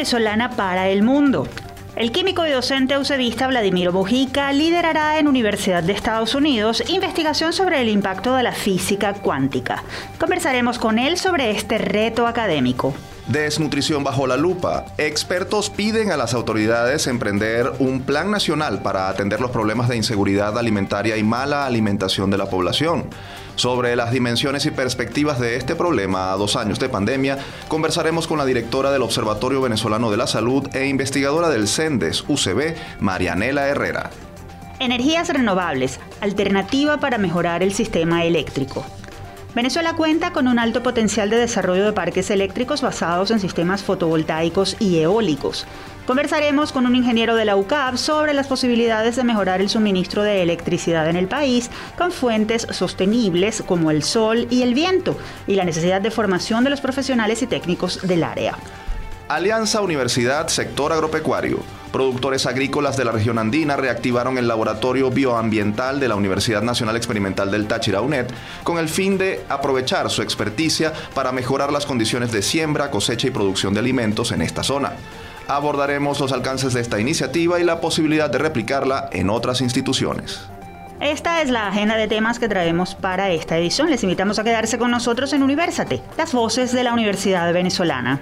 venezolana para el mundo. El químico y docente ausedista Vladimiro Bojica liderará en Universidad de Estados Unidos investigación sobre el impacto de la física cuántica. Conversaremos con él sobre este reto académico. Desnutrición bajo la lupa. Expertos piden a las autoridades emprender un plan nacional para atender los problemas de inseguridad alimentaria y mala alimentación de la población. Sobre las dimensiones y perspectivas de este problema a dos años de pandemia, conversaremos con la directora del Observatorio Venezolano de la Salud e investigadora del CENDES UCB, Marianela Herrera. Energías renovables, alternativa para mejorar el sistema eléctrico. Venezuela cuenta con un alto potencial de desarrollo de parques eléctricos basados en sistemas fotovoltaicos y eólicos. Conversaremos con un ingeniero de la UCAP sobre las posibilidades de mejorar el suministro de electricidad en el país con fuentes sostenibles como el sol y el viento y la necesidad de formación de los profesionales y técnicos del área. Alianza Universidad Sector Agropecuario Productores agrícolas de la región andina reactivaron el laboratorio bioambiental de la Universidad Nacional Experimental del Táchira UNED con el fin de aprovechar su experticia para mejorar las condiciones de siembra, cosecha y producción de alimentos en esta zona. Abordaremos los alcances de esta iniciativa y la posibilidad de replicarla en otras instituciones. Esta es la agenda de temas que traemos para esta edición. Les invitamos a quedarse con nosotros en Universate, las voces de la Universidad Venezolana.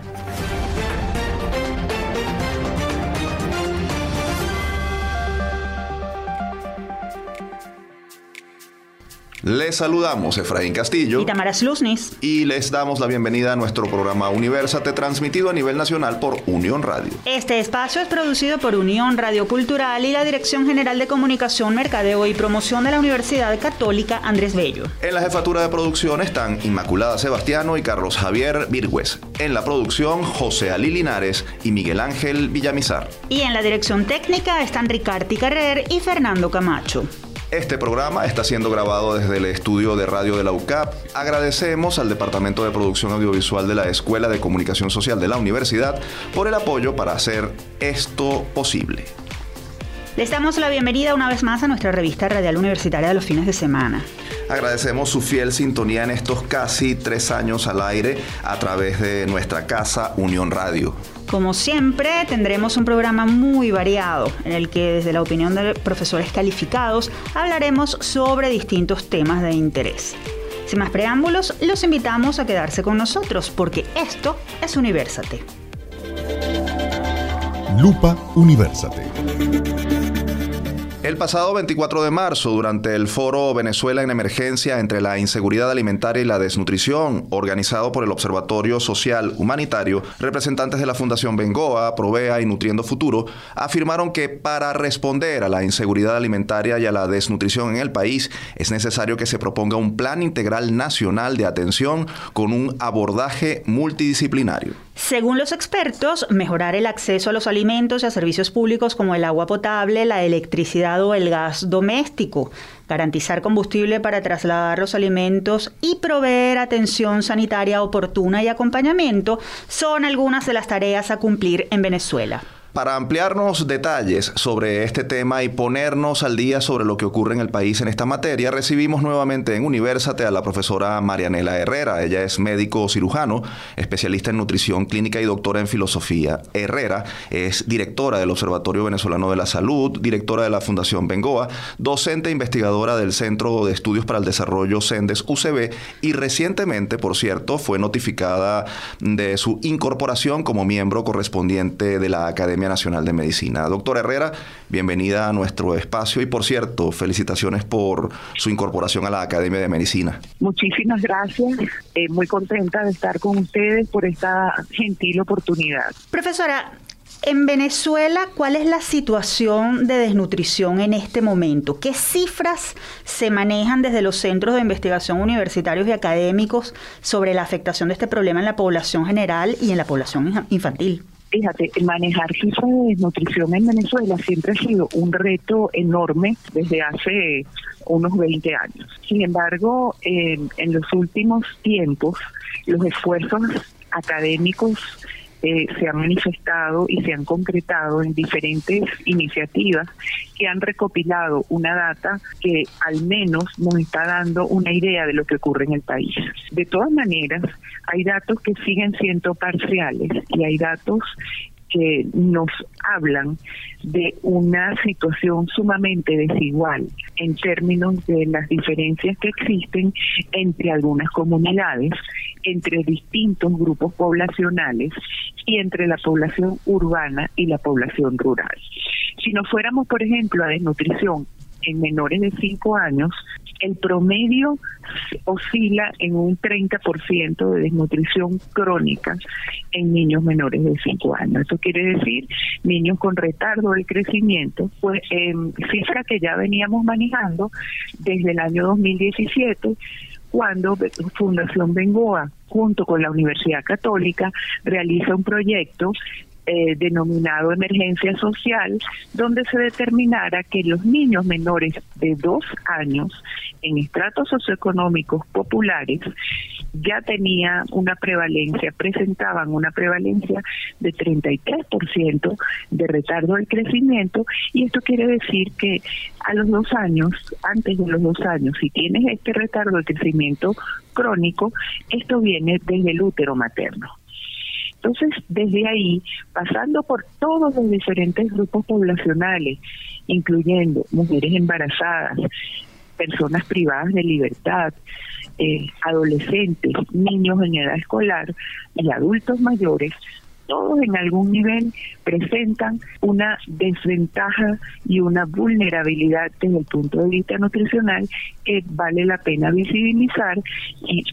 Les saludamos Efraín Castillo y Tamara Sluznis y les damos la bienvenida a nuestro programa Universate transmitido a nivel nacional por Unión Radio. Este espacio es producido por Unión Radio Cultural y la Dirección General de Comunicación, Mercadeo y Promoción de la Universidad Católica Andrés Bello. En la jefatura de producción están Inmaculada Sebastiano y Carlos Javier Virgües. En la producción José Ali Linares y Miguel Ángel Villamizar. Y en la dirección técnica están Ricardo Carrer y Fernando Camacho. Este programa está siendo grabado desde el estudio de radio de la UCAP. Agradecemos al Departamento de Producción Audiovisual de la Escuela de Comunicación Social de la Universidad por el apoyo para hacer esto posible. Les damos la bienvenida una vez más a nuestra revista radial universitaria de los fines de semana. Agradecemos su fiel sintonía en estos casi tres años al aire a través de nuestra casa Unión Radio. Como siempre, tendremos un programa muy variado en el que desde la opinión de profesores calificados hablaremos sobre distintos temas de interés. Sin más preámbulos, los invitamos a quedarse con nosotros porque esto es Universate. Lupa Universate. El pasado 24 de marzo, durante el foro Venezuela en Emergencia entre la inseguridad alimentaria y la desnutrición, organizado por el Observatorio Social Humanitario, representantes de la Fundación Bengoa, Provea y Nutriendo Futuro afirmaron que para responder a la inseguridad alimentaria y a la desnutrición en el país es necesario que se proponga un plan integral nacional de atención con un abordaje multidisciplinario. Según los expertos, mejorar el acceso a los alimentos y a servicios públicos como el agua potable, la electricidad o el gas doméstico, garantizar combustible para trasladar los alimentos y proveer atención sanitaria oportuna y acompañamiento son algunas de las tareas a cumplir en Venezuela. Para ampliarnos detalles sobre este tema y ponernos al día sobre lo que ocurre en el país en esta materia, recibimos nuevamente en Universate a la profesora Marianela Herrera. Ella es médico cirujano, especialista en nutrición clínica y doctora en filosofía. Herrera es directora del Observatorio Venezolano de la Salud, directora de la Fundación Bengoa, docente e investigadora del Centro de Estudios para el Desarrollo CENDES UCB y recientemente, por cierto, fue notificada de su incorporación como miembro correspondiente de la Academia Nacional de Medicina. Doctora Herrera, bienvenida a nuestro espacio y por cierto, felicitaciones por su incorporación a la Academia de Medicina. Muchísimas gracias, eh, muy contenta de estar con ustedes por esta gentil oportunidad. Profesora, en Venezuela, ¿cuál es la situación de desnutrición en este momento? ¿Qué cifras se manejan desde los centros de investigación universitarios y académicos sobre la afectación de este problema en la población general y en la población infantil? Fíjate, manejar cifras de desnutrición en Venezuela siempre ha sido un reto enorme desde hace unos 20 años. Sin embargo, en los últimos tiempos, los esfuerzos académicos eh, se han manifestado y se han concretado en diferentes iniciativas que han recopilado una data que al menos nos está dando una idea de lo que ocurre en el país. De todas maneras, hay datos que siguen siendo parciales y hay datos que nos hablan de una situación sumamente desigual en términos de las diferencias que existen entre algunas comunidades, entre distintos grupos poblacionales y entre la población urbana y la población rural. Si nos fuéramos, por ejemplo, a desnutrición en menores de 5 años, el promedio oscila en un 30% de desnutrición crónica en niños menores de 5 años. Esto quiere decir niños con retardo del crecimiento, pues cifra que ya veníamos manejando desde el año 2017 cuando Fundación Bengoa, junto con la Universidad Católica, realiza un proyecto eh, denominado emergencia social, donde se determinara que los niños menores de dos años en estratos socioeconómicos populares ya tenía una prevalencia, presentaban una prevalencia de 33% de retardo del crecimiento y esto quiere decir que a los dos años, antes de los dos años, si tienes este retardo del crecimiento crónico, esto viene desde el útero materno. Entonces, desde ahí, pasando por todos los diferentes grupos poblacionales, incluyendo mujeres embarazadas, personas privadas de libertad, eh, adolescentes, niños en edad escolar y adultos mayores, todos en algún nivel presentan una desventaja y una vulnerabilidad desde el punto de vista nutricional que vale la pena visibilizar y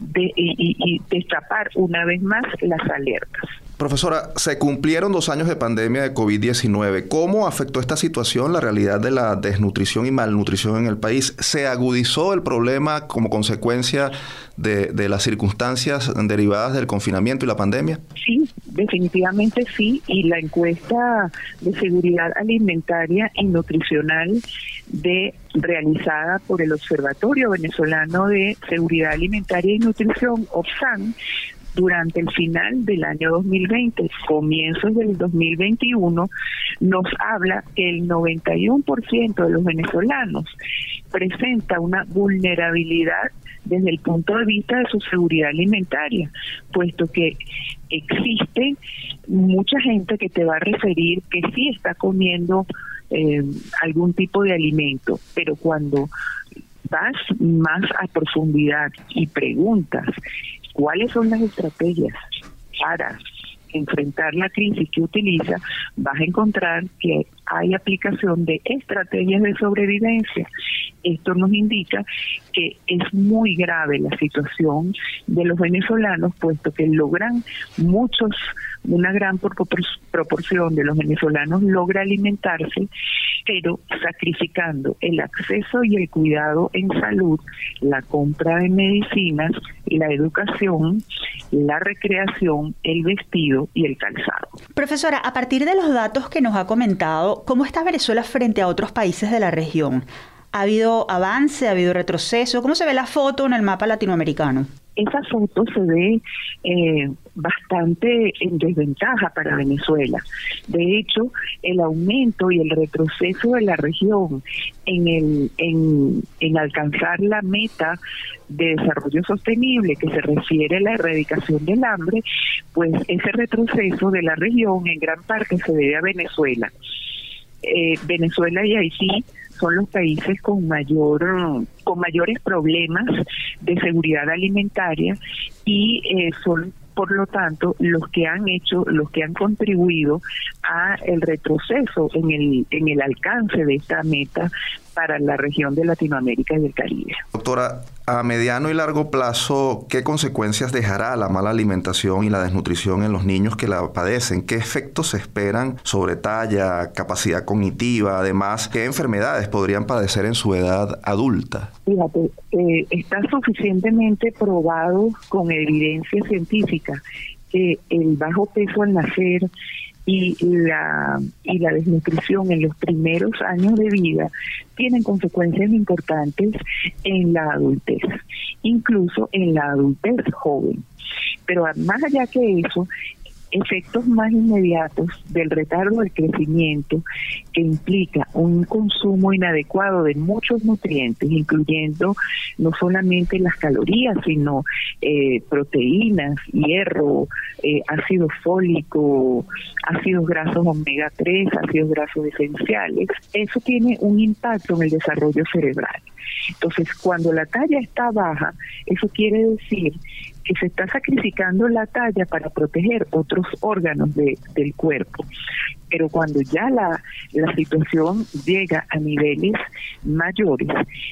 de, y, destapar una vez más las alertas. Profesora, se cumplieron dos años de pandemia de COVID-19. ¿Cómo afectó esta situación la realidad de la desnutrición y malnutrición en el país? ¿Se agudizó el problema como consecuencia de, de las circunstancias derivadas del confinamiento y la pandemia? Sí, definitivamente sí. Y la encuesta de seguridad alimentaria y nutricional de realizada por el Observatorio Venezolano de Seguridad Alimentaria y Nutrición, OPSAN, durante el final del año 2020, comienzos del 2021, nos habla que el 91% de los venezolanos presenta una vulnerabilidad desde el punto de vista de su seguridad alimentaria, puesto que existe mucha gente que te va a referir que sí está comiendo eh, algún tipo de alimento, pero cuando vas más a profundidad y preguntas cuáles son las estrategias para enfrentar la crisis que utiliza, vas a encontrar que hay aplicación de estrategias de sobrevivencia. Esto nos indica que es muy grave la situación de los venezolanos, puesto que logran muchos, una gran proporción de los venezolanos logra alimentarse, pero sacrificando el acceso y el cuidado en salud, la compra de medicinas, la educación, la recreación, el vestido y el calzado. Profesora, a partir de los datos que nos ha comentado, ¿cómo está Venezuela frente a otros países de la región? ¿Ha habido avance? ¿Ha habido retroceso? ¿Cómo se ve la foto en el mapa latinoamericano? Esa foto se ve eh, bastante en desventaja para Venezuela. De hecho, el aumento y el retroceso de la región en, el, en, en alcanzar la meta de desarrollo sostenible que se refiere a la erradicación del hambre, pues ese retroceso de la región en gran parte se debe a Venezuela. Eh, Venezuela y Haití son los países con mayor con mayores problemas de seguridad alimentaria y eh, son por lo tanto los que han hecho los que han contribuido a el retroceso en el en el alcance de esta meta para la región de Latinoamérica y el Caribe. Doctora, a mediano y largo plazo, ¿qué consecuencias dejará la mala alimentación y la desnutrición en los niños que la padecen? ¿Qué efectos se esperan sobre talla, capacidad cognitiva? Además, ¿qué enfermedades podrían padecer en su edad adulta? Fíjate, eh, está suficientemente probado con evidencia científica que el bajo peso al nacer y la, y la desnutrición en los primeros años de vida tienen consecuencias importantes en la adultez, incluso en la adultez joven. Pero más allá que eso, efectos más inmediatos del retardo del crecimiento que implica un consumo inadecuado de muchos nutrientes, incluyendo no solamente las calorías, sino eh, proteínas, hierro, eh, ácido fólico, ácidos grasos omega 3, ácidos grasos esenciales, eso tiene un impacto en el desarrollo cerebral. Entonces, cuando la talla está baja, eso quiere decir que se está sacrificando la talla para proteger otros órganos de, del cuerpo. Pero cuando ya la, la situación llega a niveles mayores,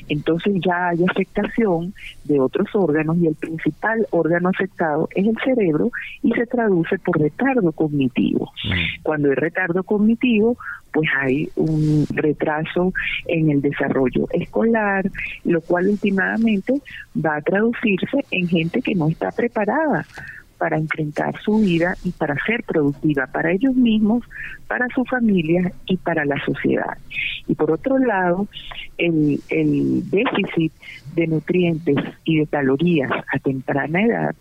entonces ya hay afectación de otros órganos y el principal órgano afectado es el cerebro y se traduce por retardo cognitivo. Mm. Cuando hay retardo cognitivo, pues hay un retraso en el desarrollo escolar, lo cual últimamente va a traducirse en gente que no está preparada para enfrentar su vida y para ser productiva para ellos mismos, para su familia y para la sociedad. Y por otro lado, el, el déficit de nutrientes y de calorías a temprana edad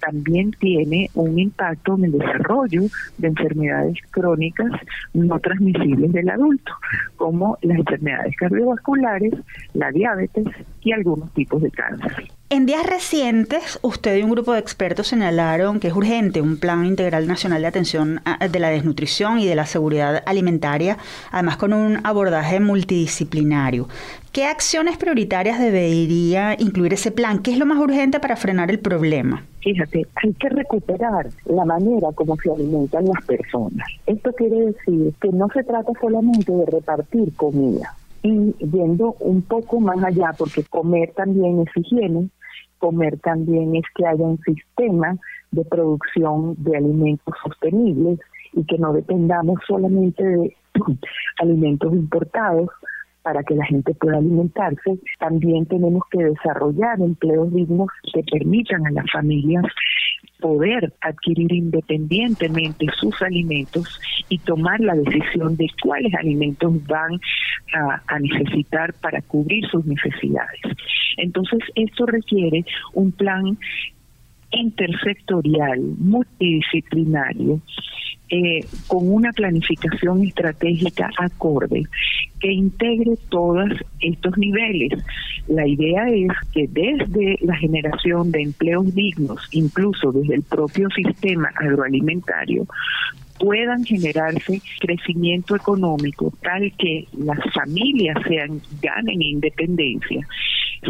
también tiene un impacto en el desarrollo de enfermedades crónicas no transmisibles del adulto, como las enfermedades cardiovasculares, la diabetes y algunos tipos de cáncer. En días recientes, usted y un grupo de expertos señalaron que es urgente un plan integral nacional de atención de la desnutrición y de la seguridad alimentaria, además con un abordaje multidisciplinario. ¿Qué acciones prioritarias debería incluir ese plan? ¿Qué es lo más urgente para frenar el problema? Fíjate, hay que recuperar la manera como se alimentan las personas. Esto quiere decir que no se trata solamente de repartir comida, y yendo un poco más allá, porque comer también es higiene, comer también es que haya un sistema de producción de alimentos sostenibles y que no dependamos solamente de alimentos importados para que la gente pueda alimentarse. También tenemos que desarrollar empleos dignos que permitan a las familias poder adquirir independientemente sus alimentos y tomar la decisión de cuáles alimentos van a, necesitar para cubrir sus necesidades. Entonces, esto requiere un plan intersectorial, multidisciplinario, eh, con una planificación estratégica acorde que integre todos estos niveles. La idea es que desde la generación de empleos dignos, incluso desde el propio sistema agroalimentario, puedan generarse crecimiento económico tal que las familias sean ganen independencia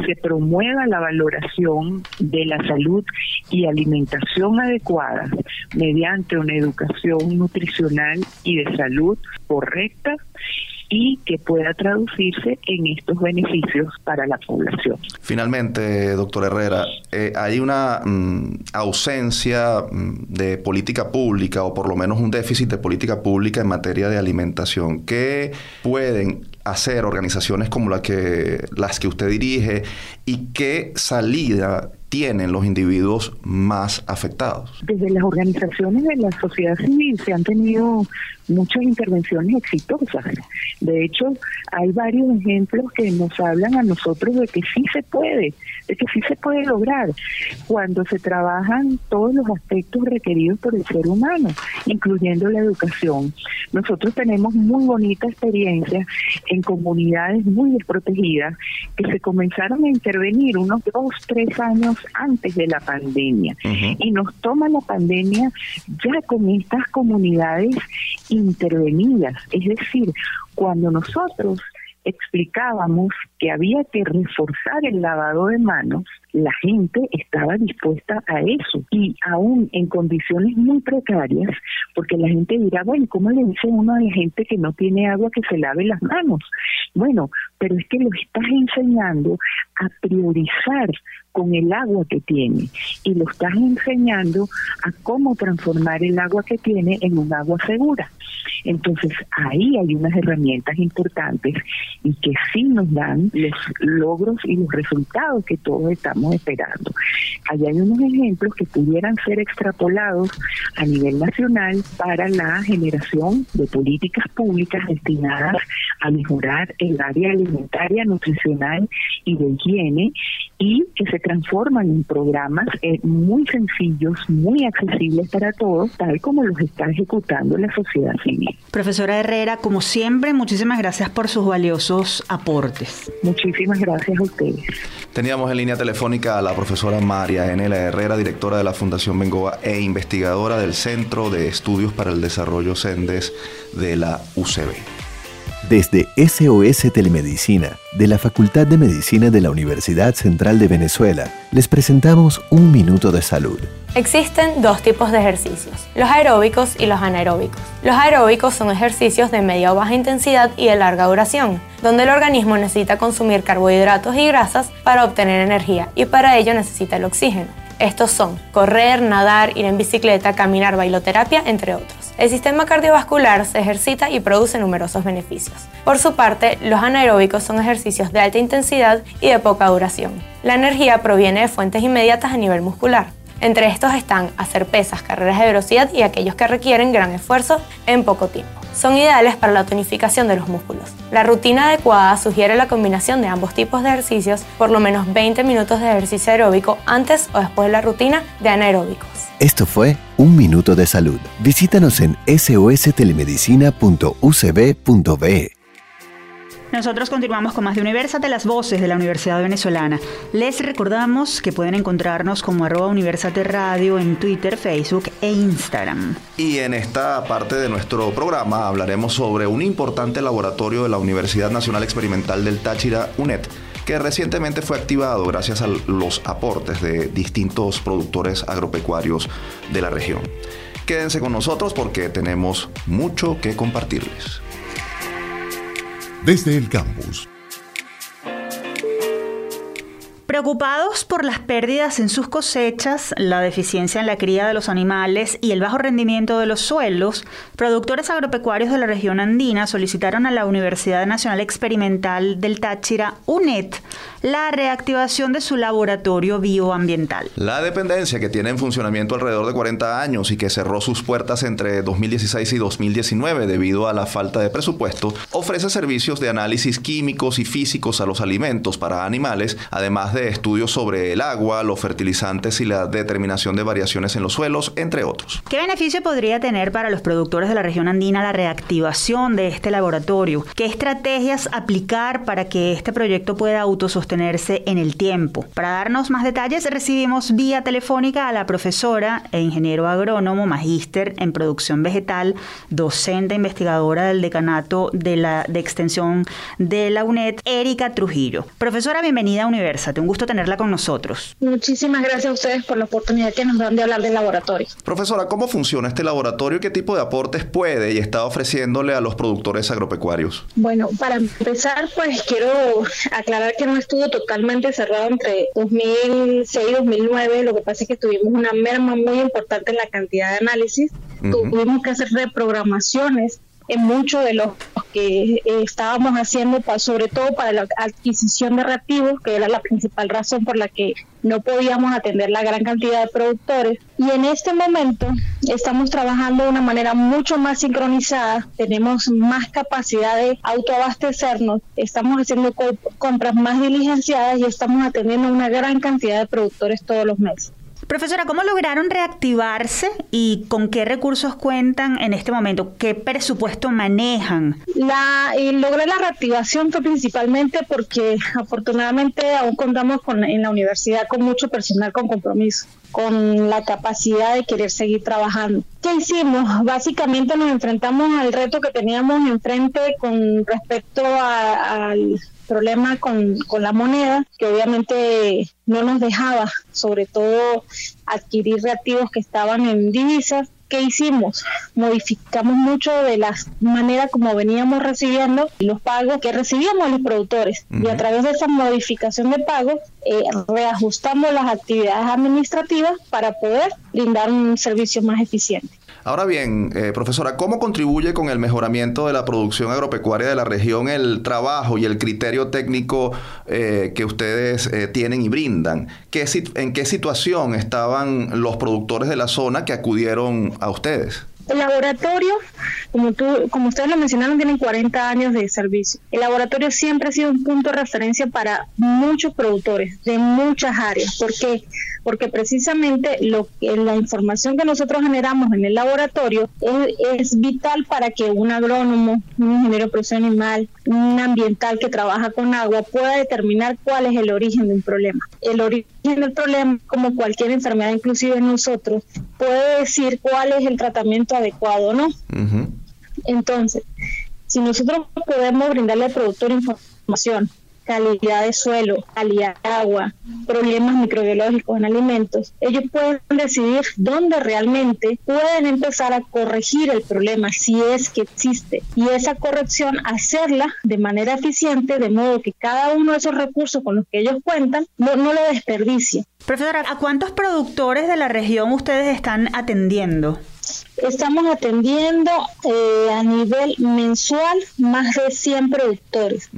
se promueva la valoración de la salud y alimentación adecuada mediante una educación nutricional y de salud correcta y que pueda traducirse en estos beneficios para la población. Finalmente, doctor Herrera, eh, hay una mm, ausencia mm, de política pública o por lo menos un déficit de política pública en materia de alimentación. ¿Qué pueden hacer organizaciones como la que, las que usted dirige y qué salida tienen los individuos más afectados? Desde las organizaciones de la sociedad civil se han tenido muchas intervenciones exitosas. De hecho, hay varios ejemplos que nos hablan a nosotros de que sí se puede, de que sí se puede lograr cuando se trabajan todos los aspectos requeridos por el ser humano, incluyendo la educación. Nosotros tenemos muy bonita experiencia en comunidades muy desprotegidas que se comenzaron a intervenir unos dos, tres años antes de la pandemia. Y nos toma la pandemia ya con estas comunidades intervenidas. Es decir, cuando nosotros explicábamos que había que reforzar el lavado de manos, la gente estaba dispuesta a eso y aún en condiciones muy precarias, porque la gente dirá, bueno, ¿cómo le dice uno a la gente que no tiene agua que se lave las manos? Bueno, pero es que lo estás enseñando a priorizar con el agua que tiene y lo estás enseñando a cómo transformar el agua que tiene en un agua segura. Entonces ahí hay unas herramientas importantes y que sí nos dan los logros y los resultados que todos estamos esperando. Allá hay unos ejemplos que pudieran ser extrapolados a nivel nacional para la generación de políticas públicas destinadas a mejorar el área alimentaria, nutricional y de higiene y que se transforman en programas eh, muy sencillos, muy accesibles para todos, tal como los está ejecutando la sociedad civil. Profesora Herrera, como siempre, muchísimas gracias por sus valiosos aportes. Muchísimas gracias a ustedes. Teníamos en línea telefónica a la profesora María Enela Herrera, directora de la Fundación Bengoa e investigadora del Centro de Estudios para el Desarrollo CENDES de la UCB. Desde SOS Telemedicina, de la Facultad de Medicina de la Universidad Central de Venezuela, les presentamos Un Minuto de Salud. Existen dos tipos de ejercicios, los aeróbicos y los anaeróbicos. Los aeróbicos son ejercicios de media o baja intensidad y de larga duración, donde el organismo necesita consumir carbohidratos y grasas para obtener energía y para ello necesita el oxígeno. Estos son correr, nadar, ir en bicicleta, caminar, bailoterapia, entre otros. El sistema cardiovascular se ejercita y produce numerosos beneficios. Por su parte, los anaeróbicos son ejercicios de alta intensidad y de poca duración. La energía proviene de fuentes inmediatas a nivel muscular. Entre estos están hacer pesas, carreras de velocidad y aquellos que requieren gran esfuerzo en poco tiempo son ideales para la tonificación de los músculos. La rutina adecuada sugiere la combinación de ambos tipos de ejercicios, por lo menos 20 minutos de ejercicio aeróbico antes o después de la rutina de anaeróbicos. Esto fue Un Minuto de Salud. Visítanos en sostelemedicina.ucb.be. Nosotros continuamos con más de Universate, las voces de la Universidad Venezolana. Les recordamos que pueden encontrarnos como arroba Universate Radio en Twitter, Facebook e Instagram. Y en esta parte de nuestro programa hablaremos sobre un importante laboratorio de la Universidad Nacional Experimental del Táchira, UNED que recientemente fue activado gracias a los aportes de distintos productores agropecuarios de la región. Quédense con nosotros porque tenemos mucho que compartirles desde el campus. Preocupados por las pérdidas en sus cosechas, la deficiencia en la cría de los animales y el bajo rendimiento de los suelos, productores agropecuarios de la región andina solicitaron a la Universidad Nacional Experimental del Táchira, UNED, la reactivación de su laboratorio bioambiental. La dependencia que tiene en funcionamiento alrededor de 40 años y que cerró sus puertas entre 2016 y 2019 debido a la falta de presupuesto, ofrece servicios de análisis químicos y físicos a los alimentos para animales, además de estudios sobre el agua, los fertilizantes y la determinación de variaciones en los suelos, entre otros. ¿Qué beneficio podría tener para los productores de la región andina la reactivación de este laboratorio? ¿Qué estrategias aplicar para que este proyecto pueda en el tiempo. Para darnos más detalles, recibimos vía telefónica a la profesora e ingeniero agrónomo, magíster en producción vegetal, docente investigadora del decanato de, la, de extensión de la UNED, Erika Trujillo. Profesora, bienvenida a Universate, un gusto tenerla con nosotros. Muchísimas gracias a ustedes por la oportunidad que nos dan de hablar del laboratorio. Profesora, ¿cómo funciona este laboratorio y qué tipo de aportes puede y está ofreciéndole a los productores agropecuarios? Bueno, para empezar, pues quiero aclarar que no estudio totalmente cerrado entre 2006 y 2009. Lo que pasa es que tuvimos una merma muy importante en la cantidad de análisis. Tuvimos que hacer reprogramaciones en mucho de lo que eh, estábamos haciendo, sobre todo para la adquisición de reactivos, que era la principal razón por la que no podíamos atender la gran cantidad de productores. Y en este momento estamos trabajando de una manera mucho más sincronizada, tenemos más capacidad de autoabastecernos, estamos haciendo compras más diligenciadas y estamos atendiendo una gran cantidad de productores todos los meses. Profesora, ¿cómo lograron reactivarse y con qué recursos cuentan en este momento? ¿Qué presupuesto manejan? La, eh, logré la reactivación fue principalmente porque afortunadamente aún contamos con, en la universidad con mucho personal con compromiso, con la capacidad de querer seguir trabajando. ¿Qué hicimos? Básicamente nos enfrentamos al reto que teníamos enfrente con respecto al problema con, con la moneda, que obviamente no nos dejaba, sobre todo, adquirir reactivos que estaban en divisas. ¿Qué hicimos? Modificamos mucho de la manera como veníamos recibiendo los pagos que recibíamos los productores. Y a través de esa modificación de pagos, eh, reajustamos las actividades administrativas para poder brindar un servicio más eficiente. Ahora bien, eh, profesora, ¿cómo contribuye con el mejoramiento de la producción agropecuaria de la región el trabajo y el criterio técnico eh, que ustedes eh, tienen y brindan? ¿Qué, ¿En qué situación estaban los productores de la zona que acudieron a ustedes? El laboratorio como tú, como ustedes lo mencionaron, tienen 40 años de servicio. El laboratorio siempre ha sido un punto de referencia para muchos productores de muchas áreas. ¿Por qué? Porque precisamente lo que, la información que nosotros generamos en el laboratorio es, vital para que un agrónomo, un ingeniero de producción animal, un ambiental que trabaja con agua pueda determinar cuál es el origen de un problema. El origen del problema, como cualquier enfermedad, inclusive nosotros, puede decir cuál es el tratamiento adecuado o no. Entonces, si nosotros podemos brindarle al productor información calidad de suelo, calidad de agua, problemas microbiológicos en alimentos, ellos pueden decidir dónde realmente pueden empezar a corregir el problema si es que existe y esa corrección hacerla de manera eficiente de modo que cada uno de esos recursos con los que ellos cuentan no, no lo desperdicie. Profesora, ¿a cuántos productores de la región ustedes están atendiendo? Estamos atendiendo eh, a nivel mensual más de 100 productores.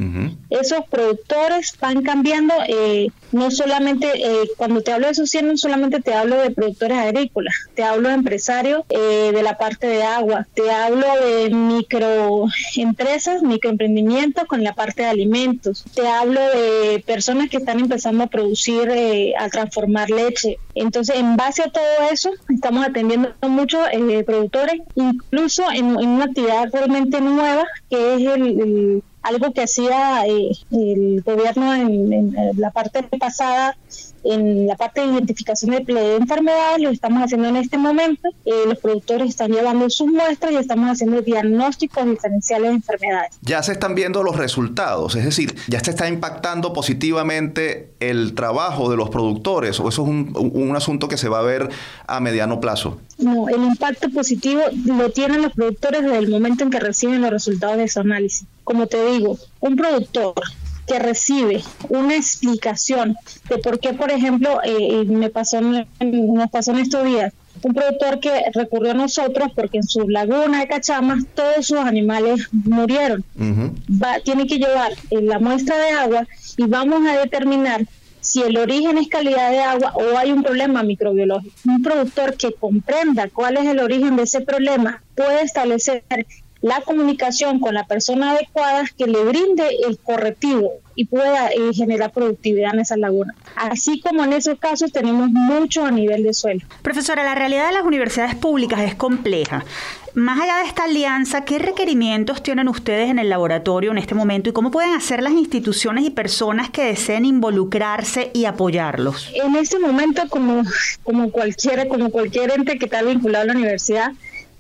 Esos productores van cambiando, eh, no solamente, eh, cuando te hablo de esos 100, no solamente te hablo de productores agrícolas, te hablo de empresarios de la parte de agua, te hablo de microempresas, microemprendimientos con la parte de alimentos, te hablo de personas que están empezando a producir, a transformar leche. Entonces, en base a todo eso, estamos atendiendo mucho productores, incluso en, una actividad realmente nueva, que es el, algo que hacía eh, el gobierno en, en, la parte pasada en la parte de identificación de, enfermedades, lo estamos haciendo en este momento. Eh, los productores están llevando sus muestras y estamos haciendo diagnósticos diferenciales de enfermedades. Ya se están viendo los resultados, es decir, ya se está impactando positivamente el trabajo de los productores o eso es un, un asunto que se va a ver a mediano plazo. No, el impacto positivo lo tienen los productores desde el momento en que reciben los resultados de su análisis. Como te digo, un productor que recibe una explicación de por qué, por ejemplo, eh, me pasó nos pasó en estos días, un productor que recurrió a nosotros porque en su laguna de cachamas todos sus animales murieron. Va, tiene que llevar eh, la muestra de agua y vamos a determinar si el origen es calidad de agua o hay un problema microbiológico. Un productor que comprenda cuál es el origen de ese problema puede establecer la comunicación con la persona adecuada que le brinde el correctivo y pueda eh, generar productividad en esa laguna. Así como en esos casos tenemos mucho a nivel de suelo. Profesora, la realidad de las universidades públicas es compleja. Más allá de esta alianza, ¿qué requerimientos tienen ustedes en el laboratorio en este momento y cómo pueden hacer las instituciones y personas que deseen involucrarse y apoyarlos? En este momento, como, como, cualquiera, como cualquier ente que está vinculado a la universidad,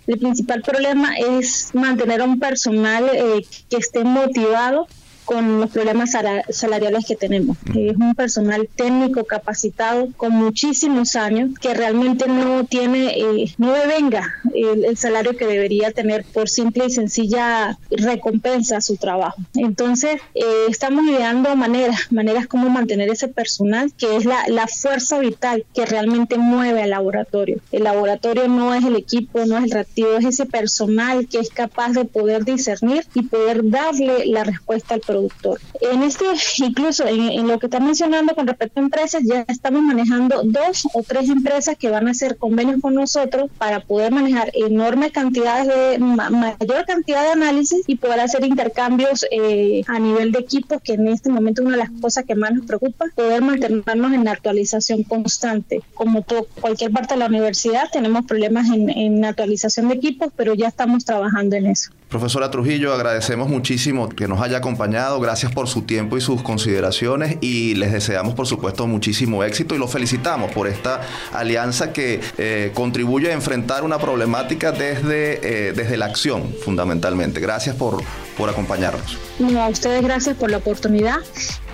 el principal problema es mantener a un personal eh, que esté motivado con los problemas salariales que tenemos. Es un personal técnico capacitado con muchísimos años que realmente no tiene, eh, no devenga el, salario que debería tener por simple y sencilla recompensa a su trabajo. Entonces, eh, estamos ideando maneras, maneras como mantener ese personal que es la, la fuerza vital que realmente mueve al laboratorio. El laboratorio no es el equipo, no es el reactivo, es ese personal que es capaz de poder discernir y poder darle la respuesta al problema productor. En este, incluso en, lo que está mencionando con respecto a empresas, ya estamos manejando dos o tres empresas que van a hacer convenios con nosotros para poder manejar enormes cantidades de, mayor cantidad de análisis y poder hacer intercambios eh, a nivel de equipos, que en este momento es una de las cosas que más nos preocupa, poder mantenernos en la actualización constante. Como cualquier parte de la universidad, tenemos problemas en, en actualización de equipos, pero ya estamos trabajando en eso. Profesora Trujillo, agradecemos muchísimo que nos haya acompañado, gracias por su tiempo y sus consideraciones y les deseamos por supuesto muchísimo éxito y los felicitamos por esta alianza que eh, contribuye a enfrentar una problemática desde, eh, desde la acción fundamentalmente. Gracias por, por acompañarnos. a ustedes gracias por la oportunidad.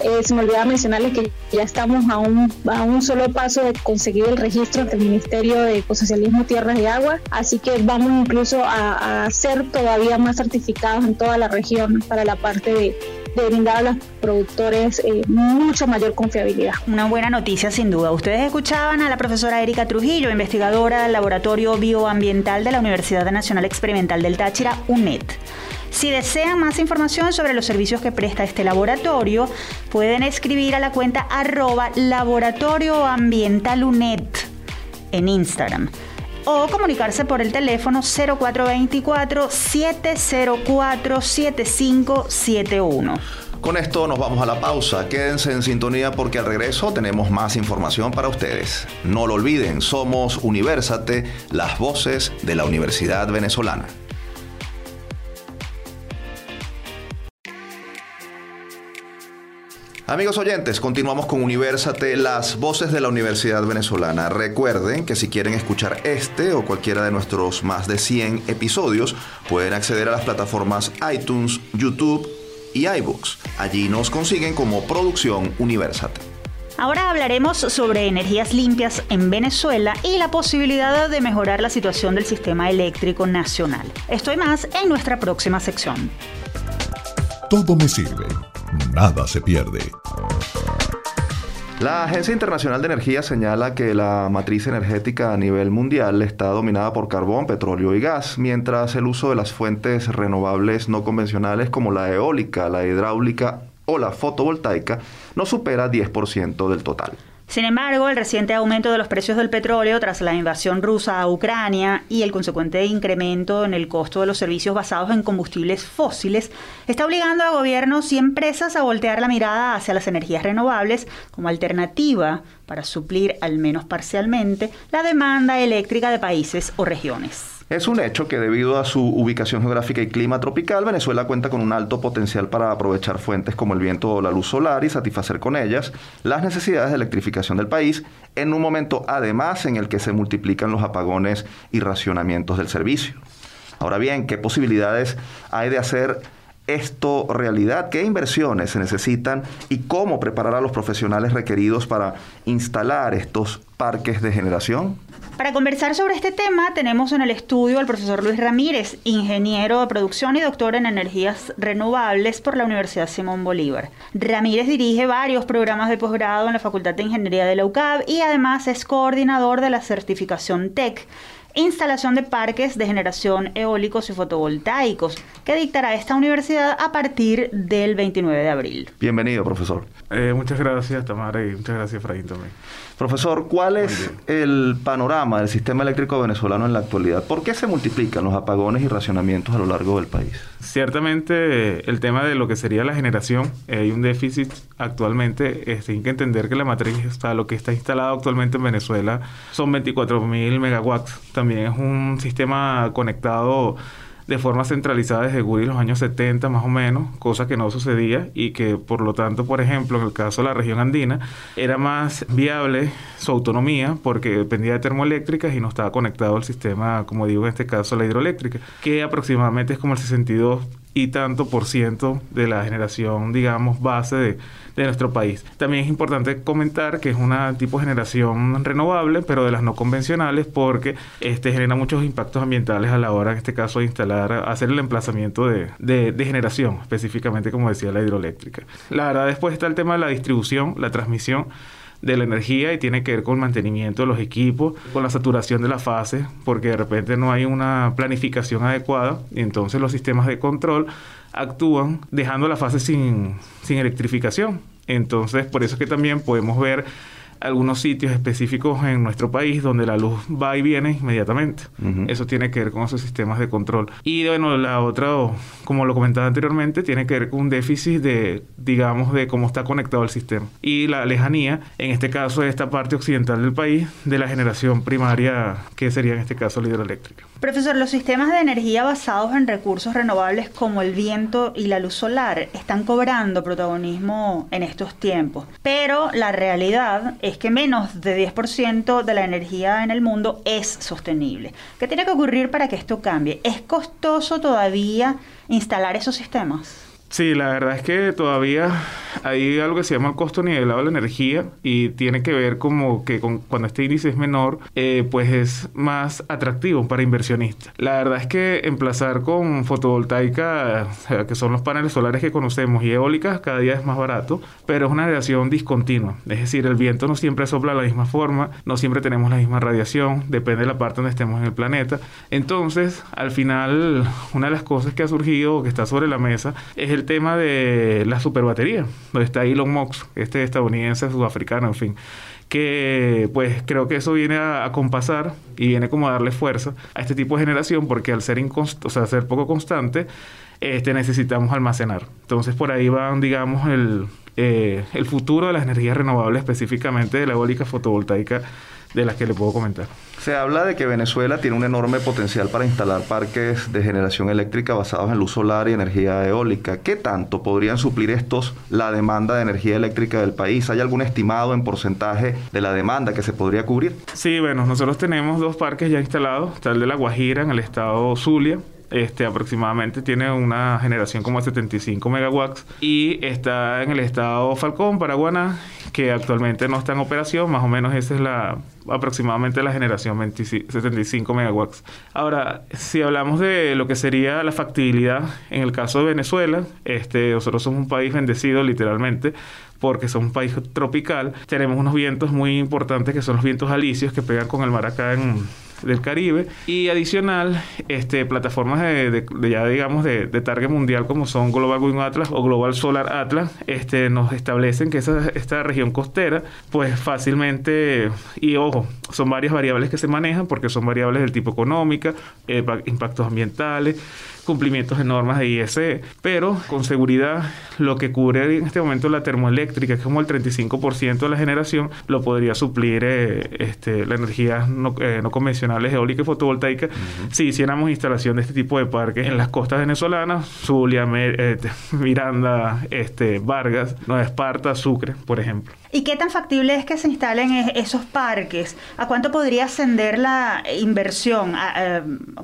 Eh, se me olvidaba mencionarles que ya estamos a un, a un solo paso de conseguir el registro ante el Ministerio de Ecosocialismo, Tierras y Agua, así que vamos incluso a, a ser todavía más certificados en toda la región para la parte de, brindar a los productores eh, mucha mayor confiabilidad. Una buena noticia sin duda. Ustedes escuchaban a la profesora Erika Trujillo, investigadora del Laboratorio Bioambiental de la Universidad Nacional Experimental del Táchira, UNED. Si desean más información sobre los servicios que presta este laboratorio, pueden escribir a la cuenta arroba laboratorioambientalunet en Instagram. o comunicarse por el teléfono 0424-704-7571. Con esto nos vamos a la pausa. Quédense en sintonía porque al regreso tenemos más información para ustedes. No lo olviden, somos Universate, las voces de la Universidad Venezolana. Amigos oyentes, continuamos con Universate, las voces de la Universidad Venezolana. Recuerden que si quieren escuchar este o cualquiera de nuestros más de 100 episodios, pueden acceder a las plataformas iTunes, YouTube y iBooks. Allí nos consiguen como Producción Universate. Ahora hablaremos sobre energías limpias en Venezuela y la posibilidad de mejorar la situación del sistema eléctrico nacional. Esto y más en nuestra próxima sección. Todo me sirve nada se pierde. La Agencia Internacional de Energía señala que la matriz energética a nivel mundial está dominada por carbón, petróleo y gas, mientras el uso de las fuentes renovables no convencionales como la eólica, la hidráulica o la fotovoltaica no supera 10% del total. Sin embargo, el reciente aumento de los precios del petróleo tras la invasión rusa a Ucrania y el consecuente incremento en el costo de los servicios basados en combustibles fósiles está obligando a gobiernos y empresas a voltear la mirada hacia las energías renovables como alternativa para suplir, al menos parcialmente, la demanda eléctrica de países o regiones. Es un hecho que debido a su ubicación geográfica y clima tropical, Venezuela cuenta con un alto potencial para aprovechar fuentes como el viento o la luz solar y satisfacer con ellas las necesidades de electrificación del país en un momento además en el que se multiplican los apagones y racionamientos del servicio. Ahora bien, ¿qué posibilidades hay de hacer esto realidad? ¿Qué inversiones se necesitan y cómo preparar a los profesionales requeridos para instalar estos parques de generación? Para conversar sobre este tema tenemos en el estudio al profesor Luis Ramírez, ingeniero de producción y doctor en energías renovables por la Universidad Simón Bolívar. Ramírez dirige varios programas de posgrado en la Facultad de Ingeniería de la UCAB y además es coordinador de la certificación TEC instalación de parques de generación eólicos y fotovoltaicos que dictará esta universidad a partir del 29 de abril. Bienvenido, profesor. Eh, muchas gracias, Tamara, y muchas gracias, Efraín, también. Profesor, ¿cuál es el panorama del sistema eléctrico venezolano en la actualidad? ¿Por qué se multiplican los apagones y racionamientos a lo largo del país? Ciertamente, el tema de lo que sería la generación, eh, hay un déficit actualmente. Este, hay que entender que la matriz, está lo que está instalado actualmente en Venezuela, son 24.000 megawatts. También es un sistema conectado de forma centralizada desde Guri los años 70 más o menos, cosa que no sucedía y que por lo tanto, por ejemplo, en el caso de la región andina, era más viable su autonomía porque dependía de termoeléctricas y no estaba conectado al sistema, como digo en este caso, la hidroeléctrica, que aproximadamente es como el 62 y tanto por ciento de la generación, digamos, base de, de, nuestro país. También es importante comentar que es una tipo de generación renovable, pero de las no convencionales, porque este genera muchos impactos ambientales a la hora, en este caso, de instalar, hacer el emplazamiento de, de, de generación, específicamente, como decía, la hidroeléctrica. La verdad, después está el tema de la distribución, la transmisión de la energía y tiene que ver con el mantenimiento de los equipos, con la saturación de la fase, porque de repente no hay una planificación adecuada y entonces los sistemas de control actúan dejando la fase sin, sin electrificación. Entonces, por eso es que también podemos ver algunos sitios específicos en nuestro país donde la luz va y viene inmediatamente. Eso tiene que ver con esos sistemas de control. Y bueno, la otra, como lo comentaba anteriormente, tiene que ver con un déficit de, digamos, de cómo está conectado el sistema. Y la lejanía, en este caso, de esta parte occidental del país, de la generación primaria, que sería en este caso la hidroeléctrica. Profesor, los sistemas de energía basados en recursos renovables como el viento y la luz solar están cobrando protagonismo en estos tiempos, pero la realidad es que menos de 10% de la energía en el mundo es sostenible. ¿Qué tiene que ocurrir para que esto cambie? ¿Es costoso todavía instalar esos sistemas? Sí, la verdad es que todavía hay algo que se llama el costo nivelado de la energía y tiene que ver como que con, cuando este índice es menor, eh, pues es más atractivo para inversionistas. La verdad es que emplazar con fotovoltaica, que son los paneles solares que conocemos, y eólicas, cada día es más barato, pero es una radiación discontinua. Es decir, el viento no siempre sopla de la misma forma, no siempre tenemos la misma radiación, depende de la parte donde estemos en el planeta. Entonces, al final, una de las cosas que ha surgido, que está sobre la mesa, es el tema de la superbatería, donde está Elon Musk, este estadounidense, sudafricano, en fin que pues creo que eso viene a, compasar y viene como a darle fuerza a este tipo de generación porque al ser, o sea, ser poco constante, este, necesitamos almacenar. Entonces por ahí van, digamos, el, eh, el futuro de las energías renovables, específicamente de la eólica fotovoltaica de las que le puedo comentar. Se habla de que Venezuela tiene un enorme potencial para instalar parques de generación eléctrica basados en luz solar y energía eólica. ¿Qué tanto podrían suplir estos la demanda de energía eléctrica del país? ¿Hay algún estimado en porcentaje de la demanda que se podría cubrir? Sí, bueno, nosotros tenemos dos parques ya instalados. Está el de La Guajira en el estado Zulia, este, aproximadamente tiene una generación como de 75 megawatts y está en el estado Falcón, Paraguaná, que actualmente no está en operación, más o menos esa es la aproximadamente la generación 75 megawatts. Ahora, si hablamos de lo que sería la factibilidad en el caso de Venezuela, este, nosotros somos un país bendecido literalmente porque somos un país tropical, tenemos unos vientos muy importantes que son los vientos alisios que pegan con el mar acá en, del Caribe. Y adicional este plataformas de, ya digamos de, target mundial como son Global Wind Atlas o Global Solar Atlas este nos establecen que esa, esta región costera pues fácilmente y ojo son varias variables que se manejan porque son variables del tipo económica eh, impactos ambientales cumplimientos de normas de ISE, pero con seguridad lo que cubre en este momento la termoeléctrica, que es como el 35% de la generación, lo podría suplir eh, este, la energía no, eh, no convencionales eólica y fotovoltaica si hiciéramos instalación de este tipo de parques en las costas venezolanas, Zulia, eh, Miranda, este, Vargas, Nueva Esparta, Sucre, por ejemplo. ¿Y qué tan factible es que se instalen esos parques? ¿A cuánto podría ascender la inversión?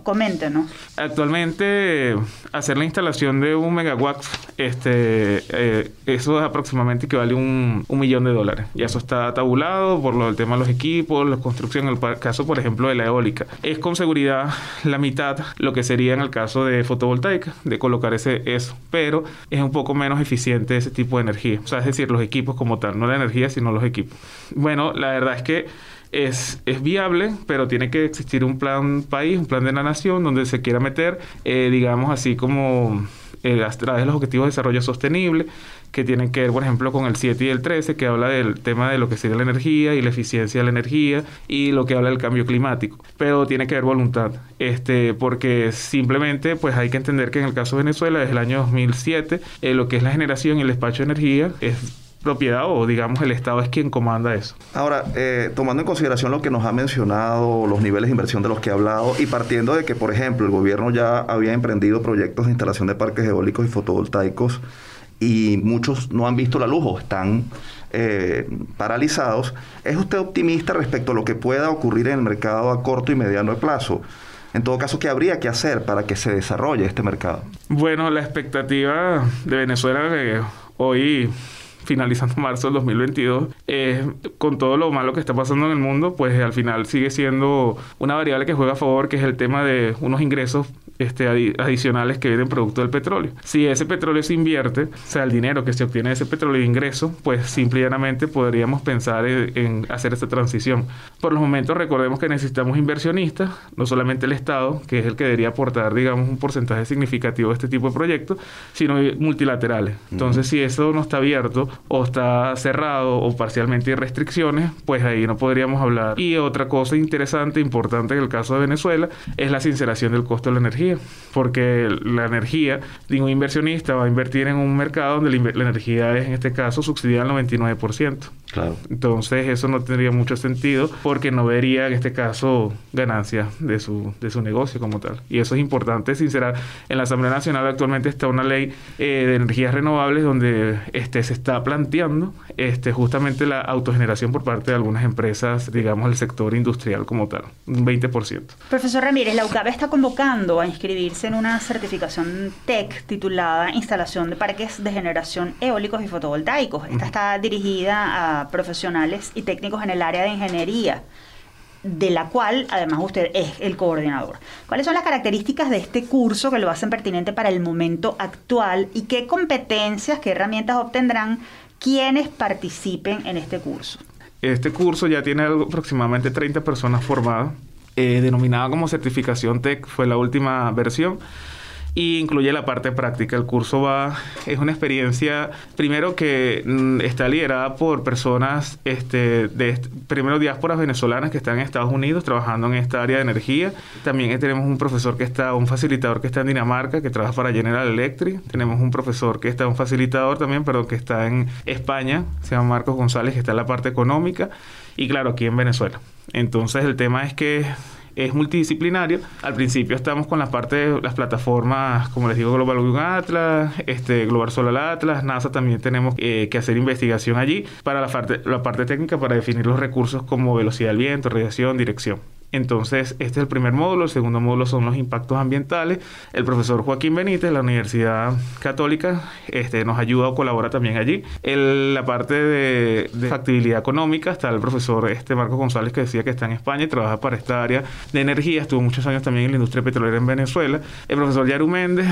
coméntenos. Actualmente, hacer la instalación de un megawatt, este, eh, eso es aproximadamente equivale a un, millón de dólares. Y eso está tabulado por lo del tema de los equipos, la construcción, en el caso, por ejemplo, de la eólica. Es con seguridad la mitad lo que sería en el caso de fotovoltaica, de colocar ese eso, pero es un poco menos eficiente ese tipo de energía. O sea, es decir, los equipos como tal, no la energía sino los equipos. Bueno, la verdad es que es, es, viable, pero tiene que existir un plan país, un plan de la nación donde se quiera meter, eh, digamos así como eh, a través de los objetivos de desarrollo sostenible, que tienen que ver, por ejemplo, con el 7 y el 13, que habla del tema de lo que sería la energía y la eficiencia de la energía y lo que habla del cambio climático. Pero tiene que haber voluntad, este, porque simplemente pues hay que entender que en el caso de Venezuela, desde el año 2007, eh, lo que es la generación y el despacho de energía es propiedad o digamos el Estado es quien comanda eso. Ahora, eh, tomando en consideración lo que nos ha mencionado, los niveles de inversión de los que ha hablado y partiendo de que, por ejemplo, el gobierno ya había emprendido proyectos de instalación de parques eólicos y fotovoltaicos y muchos no han visto la luz o están eh, paralizados, ¿es usted optimista respecto a lo que pueda ocurrir en el mercado a corto y mediano plazo? En todo caso, ¿qué habría que hacer para que se desarrolle este mercado? Bueno, la expectativa de Venezuela que hoy finalizando marzo del 2022, eh, con todo lo malo que está pasando en el mundo, pues al final sigue siendo una variable que juega a favor, que es el tema de unos ingresos este, adicionales que vienen producto del petróleo. Si ese petróleo se invierte, o sea, el dinero que se obtiene de ese petróleo de ingreso, pues simple y llanamente podríamos pensar en, hacer esta transición. Por los momentos recordemos que necesitamos inversionistas, no solamente el Estado, que es el que debería aportar, digamos, un porcentaje significativo de este tipo de proyectos, sino multilaterales. Entonces, si eso no está abierto o está cerrado o parcialmente hay restricciones, pues ahí no podríamos hablar. Y otra cosa interesante, importante en el caso de Venezuela, es la sinceración del costo de la energía porque la energía, ningún inversionista va a invertir en un mercado donde la, energía es, en este caso, subsidiada al 99%. Claro. Entonces, eso no tendría mucho sentido porque no vería, en este caso, ganancias de su, de su negocio como tal. Y eso es importante sincerar. En la Asamblea Nacional actualmente está una ley eh, de energías renovables donde este, se está planteando este, justamente la autogeneración por parte de algunas empresas, digamos, del sector industrial como tal, un 20%. Profesor Ramírez, la UCAB está convocando a inscribirse en una certificación TEC titulada Instalación de Parques de Generación Eólicos y Fotovoltaicos. Esta está dirigida a profesionales y técnicos en el área de ingeniería de la cual además usted es el coordinador. ¿Cuáles son las características de este curso que lo hacen pertinente para el momento actual y qué competencias, qué herramientas obtendrán quienes participen en este curso? Este curso ya tiene aproximadamente 30 personas formadas eh, denominada como certificación TEC, fue la última versión. Y incluye la parte práctica. El curso va, es una experiencia, primero que mm, está liderada por personas, este, de, primero diásporas venezolanas que están en Estados Unidos trabajando en esta área de energía. También tenemos un profesor que está, un facilitador que está en Dinamarca, que trabaja para General Electric. Tenemos un profesor que está, un facilitador también, perdón, que está en España, se llama Marcos González, que está en la parte económica. Y claro, aquí en Venezuela. Entonces el tema es que es multidisciplinario. Al principio estamos con la parte de las plataformas, como les digo, Global Wind Atlas, este, Global Solar Atlas, NASA también tenemos eh, que hacer investigación allí para la parte, la parte técnica para definir los recursos como velocidad del viento, radiación, dirección. Entonces, este es el primer módulo. El segundo módulo son los impactos ambientales. El profesor Joaquín Benítez, de la Universidad Católica, este, nos ayuda o colabora también allí. En la parte de, factibilidad económica está el profesor este, Marcos González, que decía que está en España y trabaja para esta área de energía. Estuvo muchos años también en la industria petrolera en Venezuela. El profesor Yaru Méndez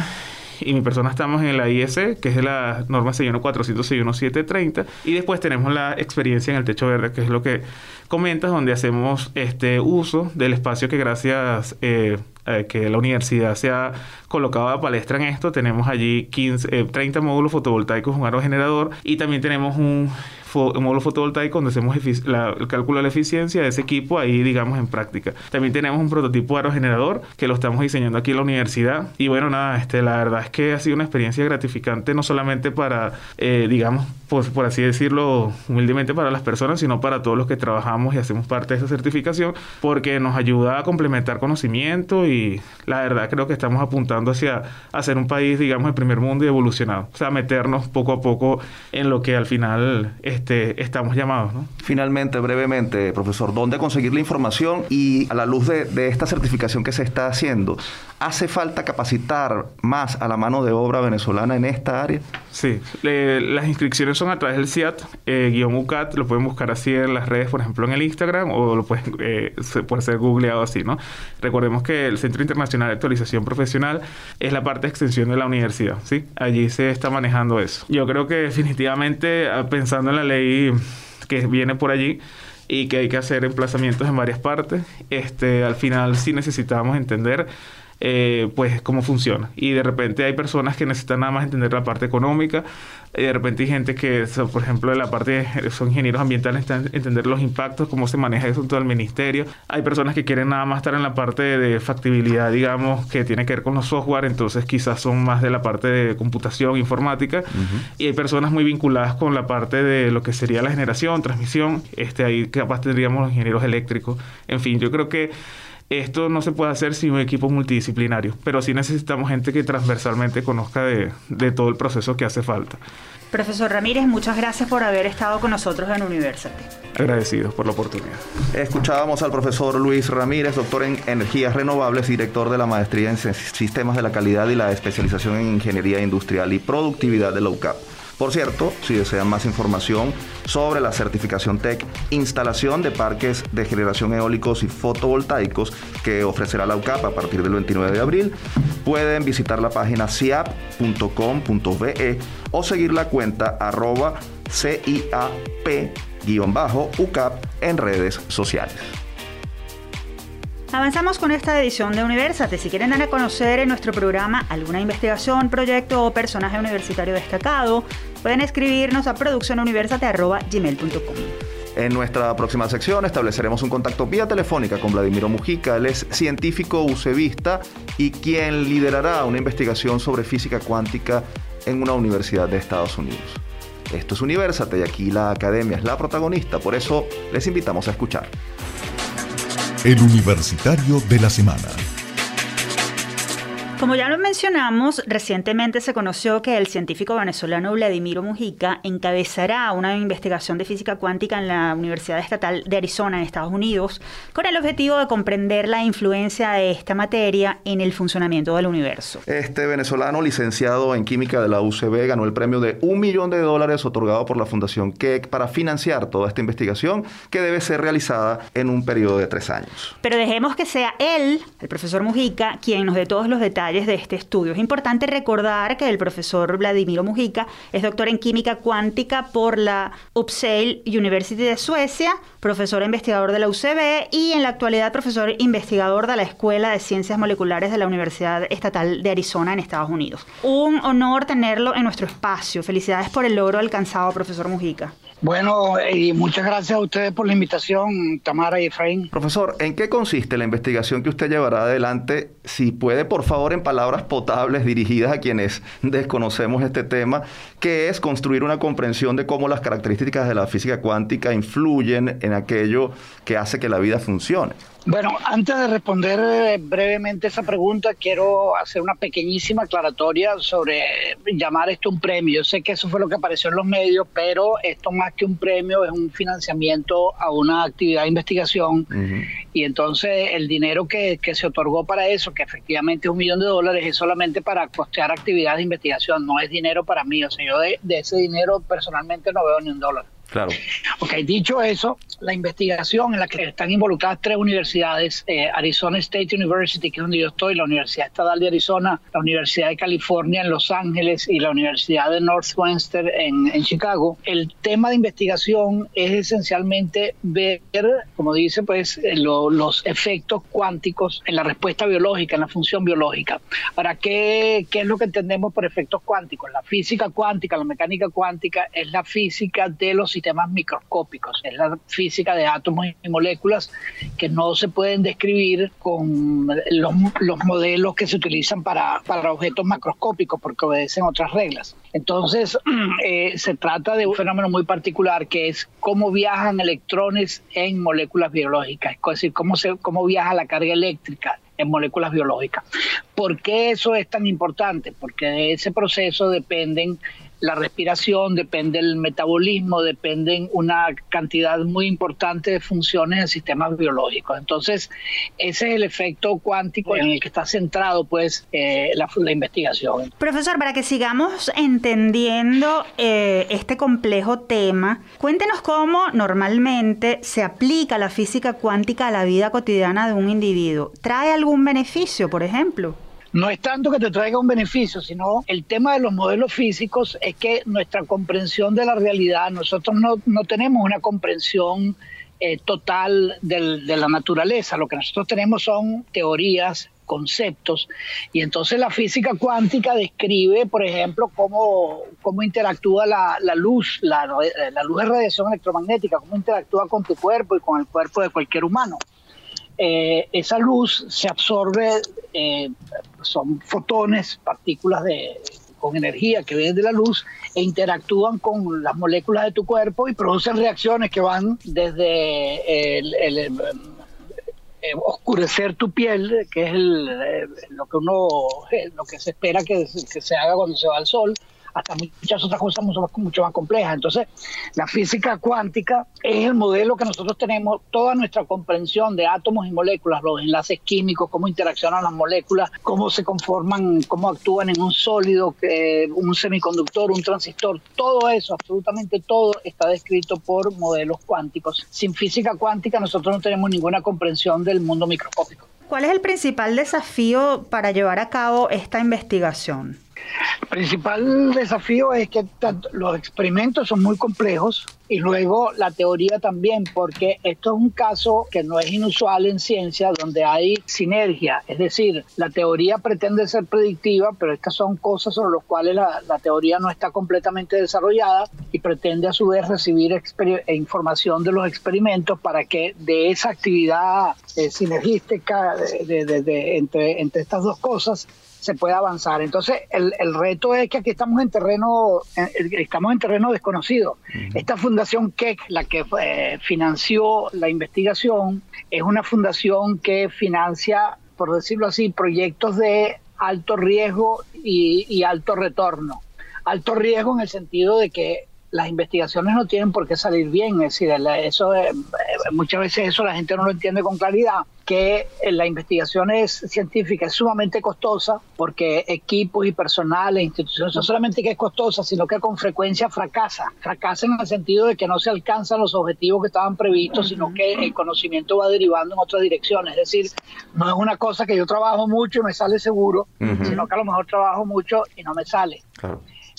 y mi persona estamos en la IS, que es la norma 61461-730, y después tenemos la experiencia en el techo verde, que es lo que comentas, donde hacemos este uso del espacio que gracias eh, a que la universidad se ha colocado a palestra en esto, tenemos allí 15, 30 eh, módulos fotovoltaicos, un aerogenerador y también tenemos un un módulo fotovoltaico donde hacemos el cálculo de la eficiencia de ese equipo ahí, digamos, en práctica. También tenemos un prototipo aerogenerador que lo estamos diseñando aquí en la universidad. Y bueno, nada, este, la verdad es que ha sido una experiencia gratificante, no solamente para, eh, digamos, pues, por así decirlo, humildemente para las personas, sino para todos los que trabajamos y hacemos parte de esa certificación, porque nos ayuda a complementar conocimiento y la verdad creo que estamos apuntando hacia hacer un país, digamos, de primer mundo y evolucionado. O sea, meternos poco a poco en lo que al final este, estamos llamados. Finalmente, brevemente, profesor, ¿dónde conseguir la información? Y a la luz de esta certificación que se está haciendo, ¿hace falta capacitar más a la mano de obra venezolana en esta área? Sí, las inscripciones son a través del CIAT, eh, guion UCAT, lo pueden buscar así en las redes, por ejemplo en el Instagram, o lo pueden, eh, puede ser googleado así, ¿no? Recordemos que el Centro Internacional de Actualización Profesional es la parte de extensión de la universidad, ¿sí? Allí se está manejando eso. Yo creo que definitivamente, ah, pensando en la ley que viene por allí, y que hay que hacer emplazamientos en varias partes, este, al final sí necesitamos entender eh, pues cómo funciona. Y de repente hay personas que necesitan nada más entender la parte económica, y de repente hay gente que, por ejemplo, de la parte, son ingenieros ambientales, necesitan entender los impactos, cómo se maneja eso en todo el ministerio. Hay personas que quieren nada más estar en la parte de factibilidad, digamos, que tiene que ver con los software, entonces quizás son más de la parte de computación, informática, y hay personas muy vinculadas con la parte de lo que sería la generación, transmisión, este ahí capaz tendríamos los ingenieros eléctricos, en fin, yo creo que esto no se puede hacer sin un equipo multidisciplinario, pero sí necesitamos gente que transversalmente conozca de, todo el proceso que hace falta. Profesor Ramírez, muchas gracias por haber estado con nosotros en University. Agradecidos por la oportunidad. Escuchábamos al profesor Luis Ramírez, doctor en energías renovables, director de la maestría en sistemas de la calidad y la especialización en ingeniería industrial y productividad de la UCAP. Por cierto, si desean más información sobre la certificación TEC, instalación de parques de generación eólicos y fotovoltaicos que ofrecerá la UCAP a partir del 29 de abril, pueden visitar la página ciap.com.be o seguir la cuenta arroba CIAP-UCAP en redes sociales. Avanzamos con esta edición de Universate. Si quieren dar a conocer en nuestro programa alguna investigación, proyecto o personaje universitario destacado, pueden escribirnos a produccionuniversate.gmail.com. En nuestra próxima sección estableceremos un contacto vía telefónica con Vladimiro Mujica. Él es científico ucevista y quien liderará una investigación sobre física cuántica en una universidad de Estados Unidos. Esto es Universate y aquí la academia es la protagonista, por eso les invitamos a escuchar. El Universitario de la Semana. Como ya lo mencionamos, recientemente se conoció que el científico venezolano Vladimiro Mujica encabezará una investigación de física cuántica en la Universidad Estatal de Arizona, en Estados Unidos, con el objetivo de comprender la influencia de esta materia en el funcionamiento del universo. Este venezolano, licenciado en química de la UCB, ganó el premio de un millón de dólares otorgado por la Fundación Keck para financiar toda esta investigación que debe ser realizada en un periodo de tres años. Pero dejemos que sea él, el profesor Mujica, quien nos dé todos los detalles detalles de este estudio. Es importante recordar que el profesor Vladimiro Mujica es doctor en química cuántica por la Uppsala University de Suecia, profesor investigador de la UCB y en la actualidad profesor investigador de la Escuela de Ciencias Moleculares de la Universidad Estatal de Arizona en Estados Unidos. Un honor tenerlo en nuestro espacio. Felicidades por el logro alcanzado, profesor Mujica. Bueno, y muchas gracias a ustedes por la invitación, Tamara y Efraín. Profesor, ¿en qué consiste la investigación que usted llevará adelante? Si puede, por favor, en palabras potables dirigidas a quienes desconocemos este tema, que es construir una comprensión de cómo las características de la física cuántica influyen en aquello que hace que la vida funcione. Bueno, antes de responder eh, brevemente esa pregunta, quiero hacer una pequeñísima aclaratoria sobre llamar esto un premio. Yo sé que eso fue lo que apareció en los medios, pero esto más que un premio es un financiamiento a una actividad de investigación y entonces el dinero que, se otorgó para eso, que efectivamente es un millón de dólares, es solamente para costear actividades de investigación, no es dinero para mí. O sea, yo de ese dinero personalmente no veo ni un dólar. Claro. Ok, dicho eso, la investigación en la que están involucradas tres universidades, eh, Arizona State University, que es donde yo estoy, la Universidad Estatal de Arizona, la Universidad de California en Los Ángeles y la Universidad de Northwestern en, en Chicago, el tema de investigación es esencialmente ver, como dice, pues eh, los efectos cuánticos en la respuesta biológica, en la función biológica. ¿Para qué, qué es lo que entendemos por efectos cuánticos? La física cuántica, la mecánica cuántica es la física de los sistemas microscópicos, es la física de átomos y moléculas que no se pueden describir con los, modelos que se utilizan para, para, objetos macroscópicos porque obedecen otras reglas. Entonces, eh, se trata de un fenómeno muy particular que es cómo viajan electrones en moléculas biológicas, es decir, cómo, se, cómo viaja la carga eléctrica en moléculas biológicas. ¿Por qué eso es tan importante? Porque de ese proceso dependen la respiración, depende el metabolismo, dependen una cantidad muy importante de funciones en sistemas biológicos. Entonces, ese es el efecto cuántico en el que está centrado pues eh, la, investigación. Profesor, para que sigamos entendiendo eh, este complejo tema, cuéntenos cómo normalmente se aplica la física cuántica a la vida cotidiana de un individuo. ¿Trae algún beneficio, por ejemplo? No es tanto que te traiga un beneficio, sino el tema de los modelos físicos es que nuestra comprensión de la realidad, nosotros no, tenemos una comprensión eh, total de la naturaleza, lo que nosotros tenemos son teorías, conceptos, y entonces la física cuántica describe, por ejemplo, cómo, cómo interactúa la, luz, la, la luz de radiación electromagnética, cómo interactúa con tu cuerpo y con el cuerpo de cualquier humano. Eh, esa luz se absorbe, eh, son fotones, partículas de, con energía que vienen de la luz e interactúan con las moléculas de tu cuerpo y producen reacciones que van desde el, eh, oscurecer tu piel, que es lo que uno, lo que se espera que, que se haga cuando se va al sol, hasta muchas otras cosas mucho, mucho más complejas. Entonces, la física cuántica es el modelo que nosotros tenemos, toda nuestra comprensión de átomos y moléculas, los enlaces químicos, cómo interaccionan las moléculas, cómo se conforman, cómo actúan en un sólido, un semiconductor, un transistor, todo eso, absolutamente todo está descrito por modelos cuánticos. Sin física cuántica nosotros no tenemos ninguna comprensión del mundo microscópico. ¿Cuál es el principal desafío para llevar a cabo esta investigación? El principal desafío es que los experimentos son muy complejos y luego la teoría también, porque esto es un caso que no es inusual en ciencia, donde hay sinergia, es decir, la teoría pretende ser predictiva, pero estas son cosas sobre las cuales la, teoría no está completamente desarrollada y pretende a su vez recibir información de los experimentos para que de esa actividad eh, sinergística entre estas dos cosas se pueda avanzar. Entonces, el, el, reto es que aquí estamos en terreno, estamos en terreno desconocido. Esta fundación Keck, la que eh, financió la investigación, es una fundación que financia, por decirlo así, proyectos de alto riesgo y, y alto retorno. Alto riesgo en el sentido de que las investigaciones no tienen por qué salir bien, es decir, eso eh, muchas veces eso la gente no lo entiende con claridad, que la investigación es científica es sumamente costosa porque equipos y personal e instituciones no solamente que es costosa, sino que con frecuencia fracasa. Fracasa en el sentido de que no se alcanzan los objetivos que estaban previstos, sino que el conocimiento va derivando en otras direcciones. Es decir, no es una cosa que yo trabajo mucho y me sale seguro, sino que a lo mejor trabajo mucho y no me sale.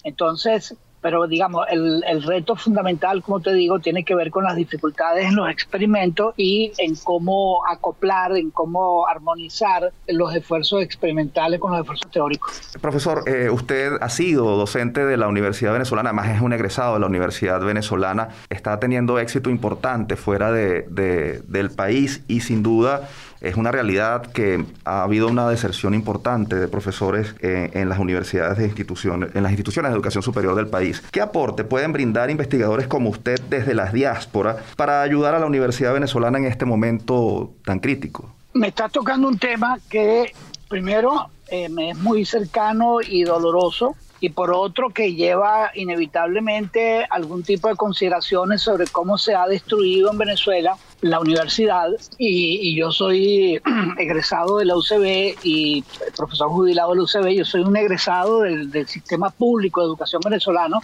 Entonces, pero digamos, el, el, reto fundamental, como te digo, tiene que ver con las dificultades en los experimentos y en cómo acoplar, en cómo armonizar los esfuerzos experimentales con los esfuerzos teóricos. Profesor, eh, usted ha sido docente de la Universidad Venezolana, además es un egresado de la Universidad Venezolana, está teniendo éxito importante fuera de, de, del país y sin duda es una realidad que ha habido una deserción importante de profesores eh, en las universidades de instituciones, en las instituciones de educación superior del país. ¿Qué aporte pueden brindar investigadores como usted desde las diásporas para ayudar a la Universidad Venezolana en este momento tan crítico? Me está tocando un tema que primero eh, me es muy cercano y doloroso y por otro que lleva inevitablemente algún tipo de consideraciones sobre cómo se ha destruido en Venezuela la universidad y, yo soy egresado de la UCB y profesor jubilado de la UCB, yo soy un egresado del, sistema público de educación venezolano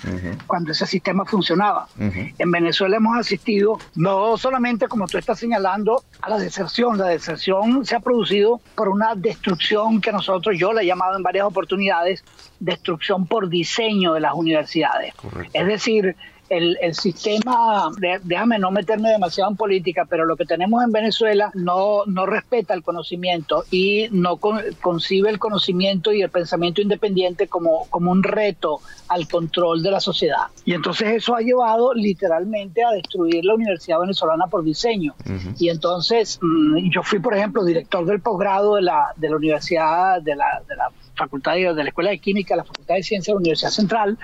cuando ese sistema funcionaba. En Venezuela hemos asistido no solamente, como tú estás señalando, a la deserción, la deserción se ha producido por una destrucción que nosotros, yo la he llamado en varias oportunidades, destrucción por diseño de las universidades. Es decir, el, sistema, déjame no meterme demasiado en política, pero lo que tenemos en Venezuela no, no respeta el conocimiento y no concibe el conocimiento y el pensamiento independiente como, como un reto al control de la sociedad. Y entonces eso ha llevado literalmente a destruir la Universidad Venezolana por diseño. Y entonces mm, yo fui, por ejemplo, director del posgrado de la, de la Universidad, de la, de la Facultad de, la Escuela de Química, la Facultad de Ciencias de la Universidad Central,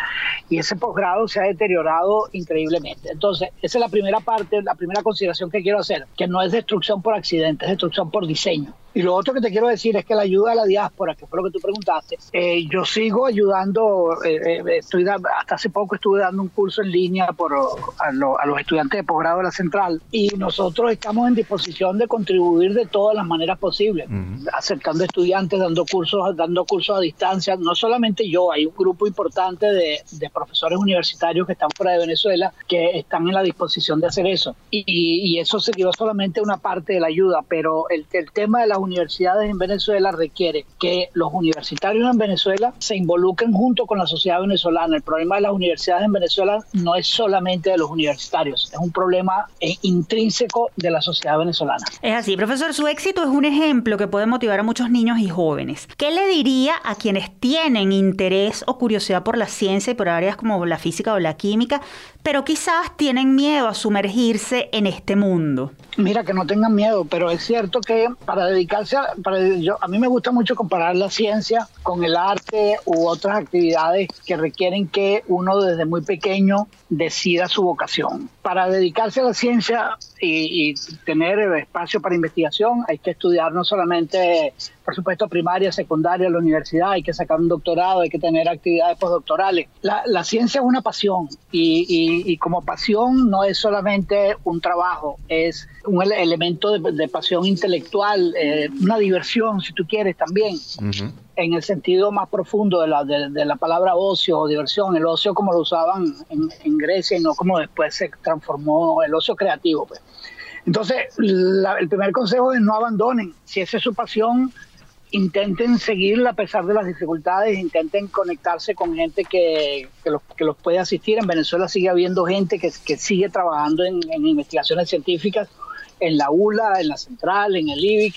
y ese posgrado se ha deteriorado increíblemente. Entonces, esa es la primera parte, la primera consideración que quiero hacer, que no es destrucción por accidente, es destrucción por diseño. Y lo otro que te quiero decir es que la ayuda a la diáspora, que fue lo que tú preguntaste, eh, yo sigo ayudando, eh, eh, estoy hasta hace poco estuve dando un curso en línea por, a, los estudiantes de posgrado de la central y nosotros estamos en disposición de contribuir de todas las maneras posibles, acercando estudiantes, dando cursos, dando cursos a distancia, no solamente yo, hay un grupo importante de, de profesores universitarios que están fuera de Venezuela que están en la disposición de hacer eso. Y, y, eso sería solamente una parte de la ayuda, pero el, el tema de universidades en Venezuela requiere que los universitarios en Venezuela se involucren junto con la sociedad venezolana. El problema de las universidades en Venezuela no es solamente de los universitarios, es un problema eh, intrínseco de la sociedad venezolana. Es así, profesor, su éxito es un ejemplo que puede motivar a muchos niños y jóvenes. ¿Qué le diría a quienes tienen interés o curiosidad por la ciencia y por áreas como la física o la química, pero quizás tienen miedo a sumergirse en este mundo? Mira, que no tengan miedo, pero es cierto que para a, mí me gusta mucho comparar la ciencia con el arte u otras actividades que requieren que uno desde muy pequeño decida su vocación. Para dedicarse a la ciencia y tener espacio para investigación hay que estudiar no solamente por supuesto, primaria, secundaria, la universidad, hay que sacar un doctorado, hay que tener actividades postdoctorales. La, la ciencia es una pasión y, y, como pasión no es solamente un trabajo, es un elemento de, pasión intelectual, eh, una diversión, si tú quieres, también. En el sentido más profundo de la, de, la palabra ocio o diversión, el ocio como lo usaban en, en, Grecia y no como después se transformó el ocio creativo. Pues. Entonces, el primer consejo es no abandonen. Si esa es su pasión, intenten seguirla a pesar de las dificultades, intenten conectarse con gente que, que, los, que los puede asistir. En Venezuela sigue habiendo gente que, que sigue trabajando en, en, investigaciones científicas, en la ULA, en la Central, en el IBIC,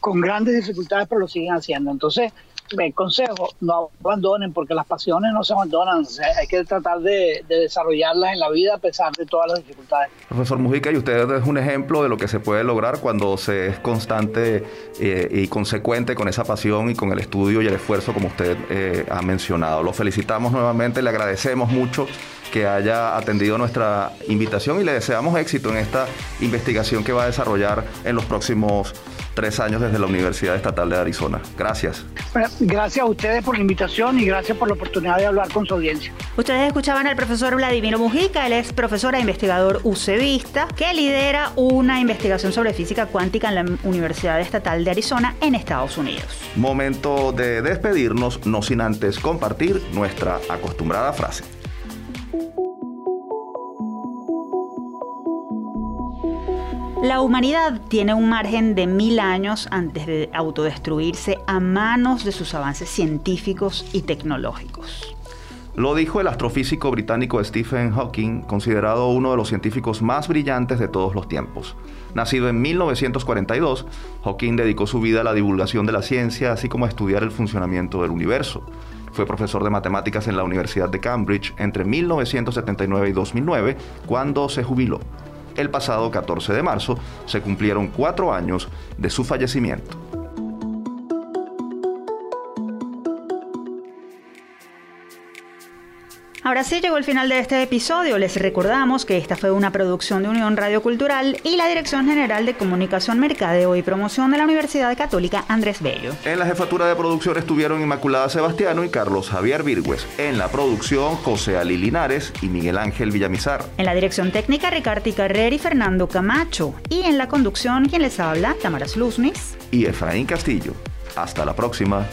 con grandes dificultades, pero lo siguen haciendo. Entonces, el consejo, no abandonen porque las pasiones no se abandonan, hay que tratar de, desarrollarlas en la vida a pesar de todas las dificultades. Profesor Mujica, y usted es un ejemplo de lo que se puede lograr cuando se es constante eh, y consecuente con esa pasión y con el estudio y el esfuerzo como usted eh, ha mencionado. Lo felicitamos nuevamente, le agradecemos mucho que haya atendido nuestra invitación y le deseamos éxito en esta investigación que va a desarrollar en los próximos tres años desde la Universidad Estatal de Arizona. Gracias. gracias a ustedes por la invitación y gracias por la oportunidad de hablar con su audiencia. Ustedes escuchaban al profesor Vladimiro Mujica, él es profesor e investigador UCEVista, que lidera una investigación sobre física cuántica en la Universidad Estatal de Arizona en Estados Unidos. Momento de despedirnos, no sin antes compartir nuestra acostumbrada frase. La humanidad tiene un margen de mil años antes de autodestruirse a manos de sus avances científicos y tecnológicos. Lo dijo el astrofísico británico Stephen Hawking, considerado uno de los científicos más brillantes de todos los tiempos. Nacido en 1942, Hawking dedicó su vida a la divulgación de la ciencia, así como a estudiar el funcionamiento del universo. Fue profesor de matemáticas en la Universidad de Cambridge entre 1979 y 2009, cuando se jubiló el pasado 14 de marzo se cumplieron cuatro años de su fallecimiento. Ahora sí llegó el final de este episodio. Les recordamos que esta fue una producción de Unión Radio Cultural y la Dirección General de Comunicación, Mercadeo y Promoción de la Universidad Católica Andrés Bello. En la jefatura de producción estuvieron Inmaculada Sebastiano y Carlos Javier Virgües. En la producción, José Ali Linares y Miguel Ángel Villamizar. En la dirección técnica, Ricardo Carrer y Fernando Camacho. Y en la conducción, quien les habla, Tamara Sluznis y Efraín Castillo. Hasta la próxima.